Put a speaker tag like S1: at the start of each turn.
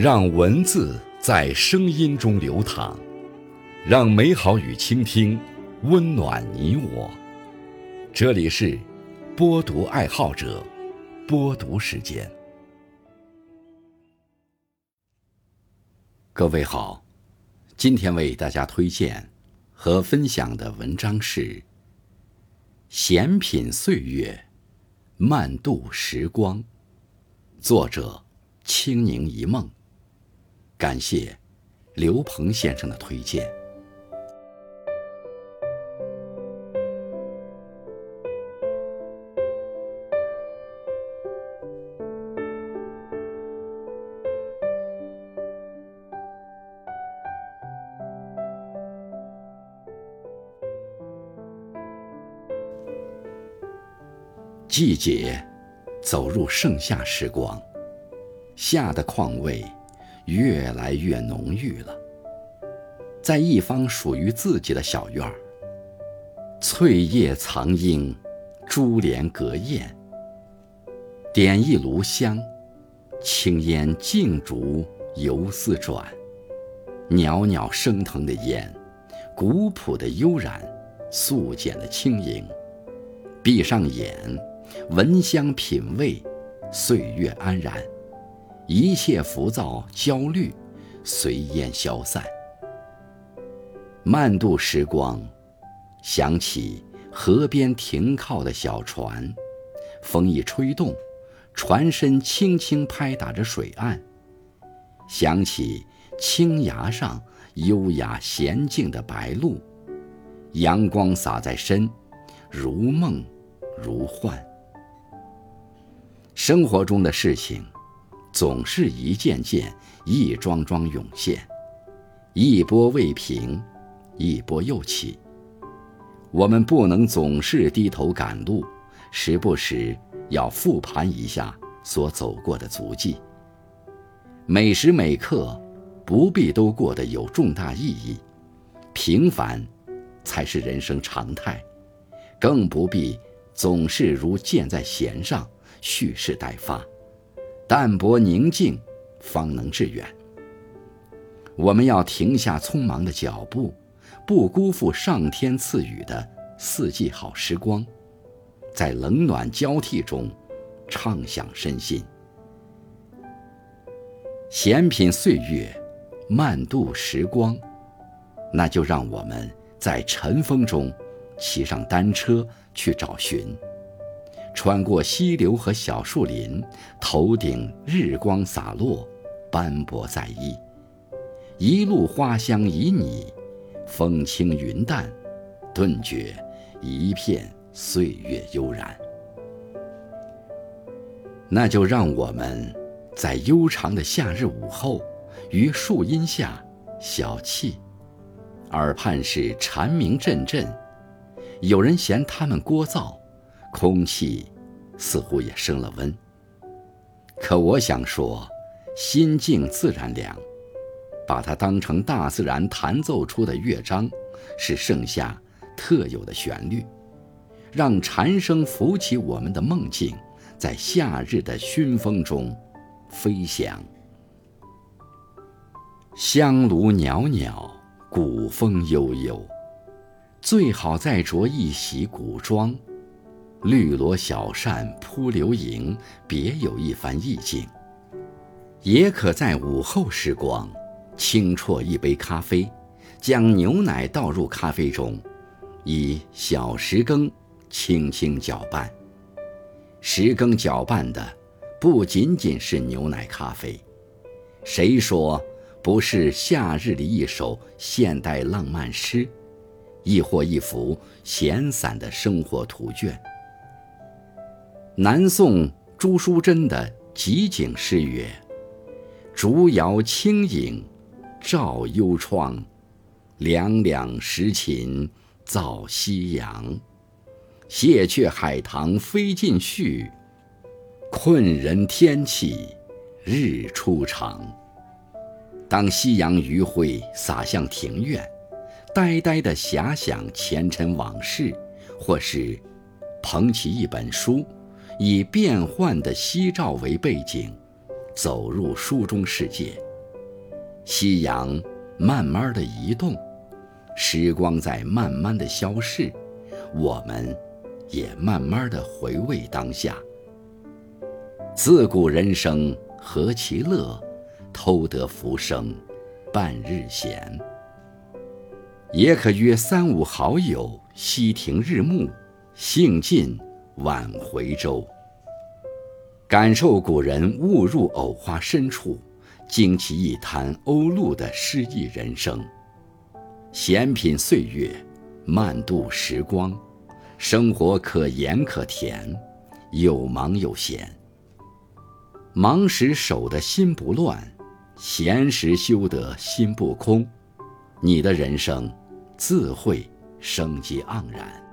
S1: 让文字在声音中流淌，让美好与倾听温暖你我。这里是播读爱好者播读时间。各位好，今天为大家推荐和分享的文章是《闲品岁月，慢度时光》，作者清宁一梦。感谢刘鹏先生的推荐。季节走入盛夏时光，夏的况味。越来越浓郁了。在一方属于自己的小院儿，翠叶藏莺，珠帘隔燕。点一炉香，青烟静烛游丝转，袅袅升腾的烟，古朴的悠然，素简的轻盈。闭上眼，闻香品味，岁月安然。一切浮躁焦虑，随烟消散。慢度时光，想起河边停靠的小船，风一吹动，船身轻轻拍打着水岸。想起青崖上优雅娴静的白鹭，阳光洒在身，如梦如幻。生活中的事情。总是一件件、一桩桩涌现，一波未平，一波又起。我们不能总是低头赶路，时不时要复盘一下所走过的足迹。每时每刻，不必都过得有重大意义，平凡才是人生常态，更不必总是如箭在弦上，蓄势待发。淡泊宁静，方能致远。我们要停下匆忙的脚步，不辜负上天赐予的四季好时光，在冷暖交替中，畅享身心。闲品岁月，慢度时光，那就让我们在晨风中，骑上单车去找寻。穿过溪流和小树林，头顶日光洒落，斑驳在意。一路花香旖旎，风轻云淡，顿觉一片岁月悠然。那就让我们在悠长的夏日午后，于树荫下小憩，耳畔是蝉鸣阵阵。有人嫌它们聒噪。空气似乎也升了温，可我想说，心静自然凉。把它当成大自然弹奏出的乐章，是盛夏特有的旋律，让蝉声拂起我们的梦境，在夏日的熏风中飞翔。香炉袅袅，古风悠悠，最好再着一袭古装。绿萝小扇扑流萤，别有一番意境。也可在午后时光，轻啜一杯咖啡，将牛奶倒入咖啡中，以小石羹轻轻搅拌。石羹搅拌的不仅仅是牛奶咖啡，谁说不是夏日里一首现代浪漫诗，亦或一幅闲散的生活图卷？南宋朱淑珍的集景诗曰：“竹摇清影照幽窗，两两时琴造夕阳。谢却海棠飞尽絮，困人天气日初长。”当夕阳余晖洒向庭院，呆呆地遐想前尘往事，或是捧起一本书。以变幻的夕照为背景，走入书中世界，夕阳慢慢的移动，时光在慢慢的消逝，我们也慢慢的回味当下。自古人生何其乐，偷得浮生半日闲。也可约三五好友，西亭日暮，兴尽晚回舟。感受古人误入藕花深处，惊起一滩鸥鹭的诗意人生。闲品岁月，慢度时光，生活可盐可甜，有忙有闲。忙时守得心不乱，闲时修得心不空。你的人生，自会生机盎然。